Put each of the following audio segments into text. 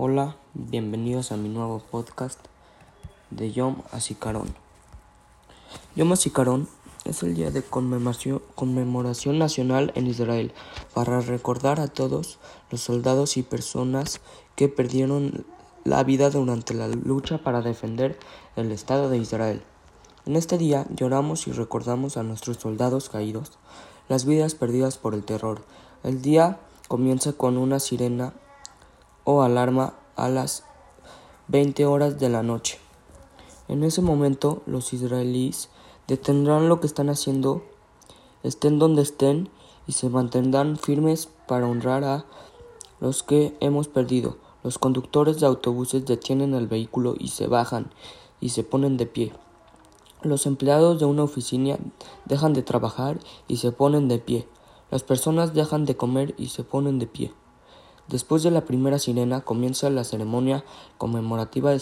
Hola, bienvenidos a mi nuevo podcast de Yom Asikaron. Yom Asikaron es el día de conmemoración, conmemoración nacional en Israel para recordar a todos los soldados y personas que perdieron la vida durante la lucha para defender el Estado de Israel. En este día lloramos y recordamos a nuestros soldados caídos, las vidas perdidas por el terror. El día comienza con una sirena o alarma a las 20 horas de la noche. En ese momento los israelíes detendrán lo que están haciendo, estén donde estén, y se mantendrán firmes para honrar a los que hemos perdido. Los conductores de autobuses detienen el vehículo y se bajan y se ponen de pie. Los empleados de una oficina dejan de trabajar y se ponen de pie. Las personas dejan de comer y se ponen de pie. Después de la primera sirena comienza la ceremonia conmemorativa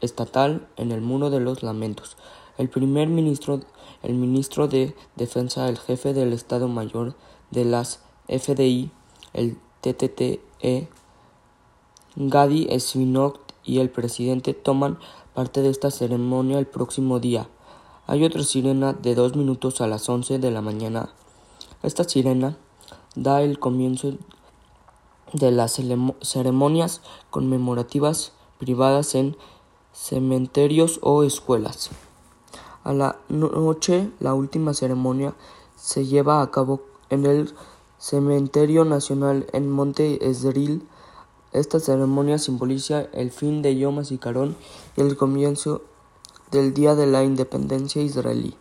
estatal en el Muro de los Lamentos. El primer ministro, el ministro de Defensa, el jefe del Estado Mayor de las FDI, el TTTE, Gadi Svinot y el presidente toman parte de esta ceremonia el próximo día. Hay otra sirena de dos minutos a las once de la mañana. Esta sirena da el comienzo de las ceremonias conmemorativas privadas en cementerios o escuelas. A la noche, la última ceremonia se lleva a cabo en el Cementerio Nacional en Monte Esril. Esta ceremonia simboliza el fin de Yom HaZikaron y el comienzo del Día de la Independencia israelí.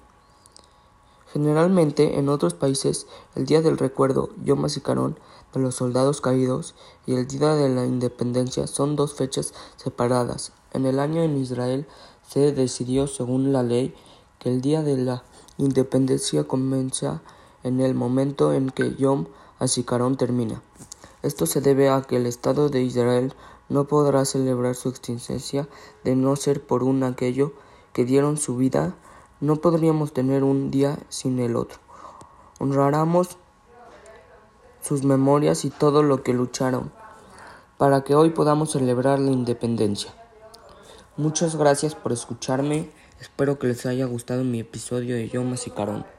Generalmente, en otros países, el Día del Recuerdo, Yom HaZikaron, de los soldados caídos y el Día de la Independencia son dos fechas separadas. En el año en Israel se decidió, según la ley, que el Día de la Independencia comienza en el momento en que Yom HaZikaron termina. Esto se debe a que el Estado de Israel no podrá celebrar su existencia de no ser por un aquello que dieron su vida no podríamos tener un día sin el otro. Honráramos sus memorias y todo lo que lucharon para que hoy podamos celebrar la independencia. Muchas gracias por escucharme. Espero que les haya gustado mi episodio de Yo Carón.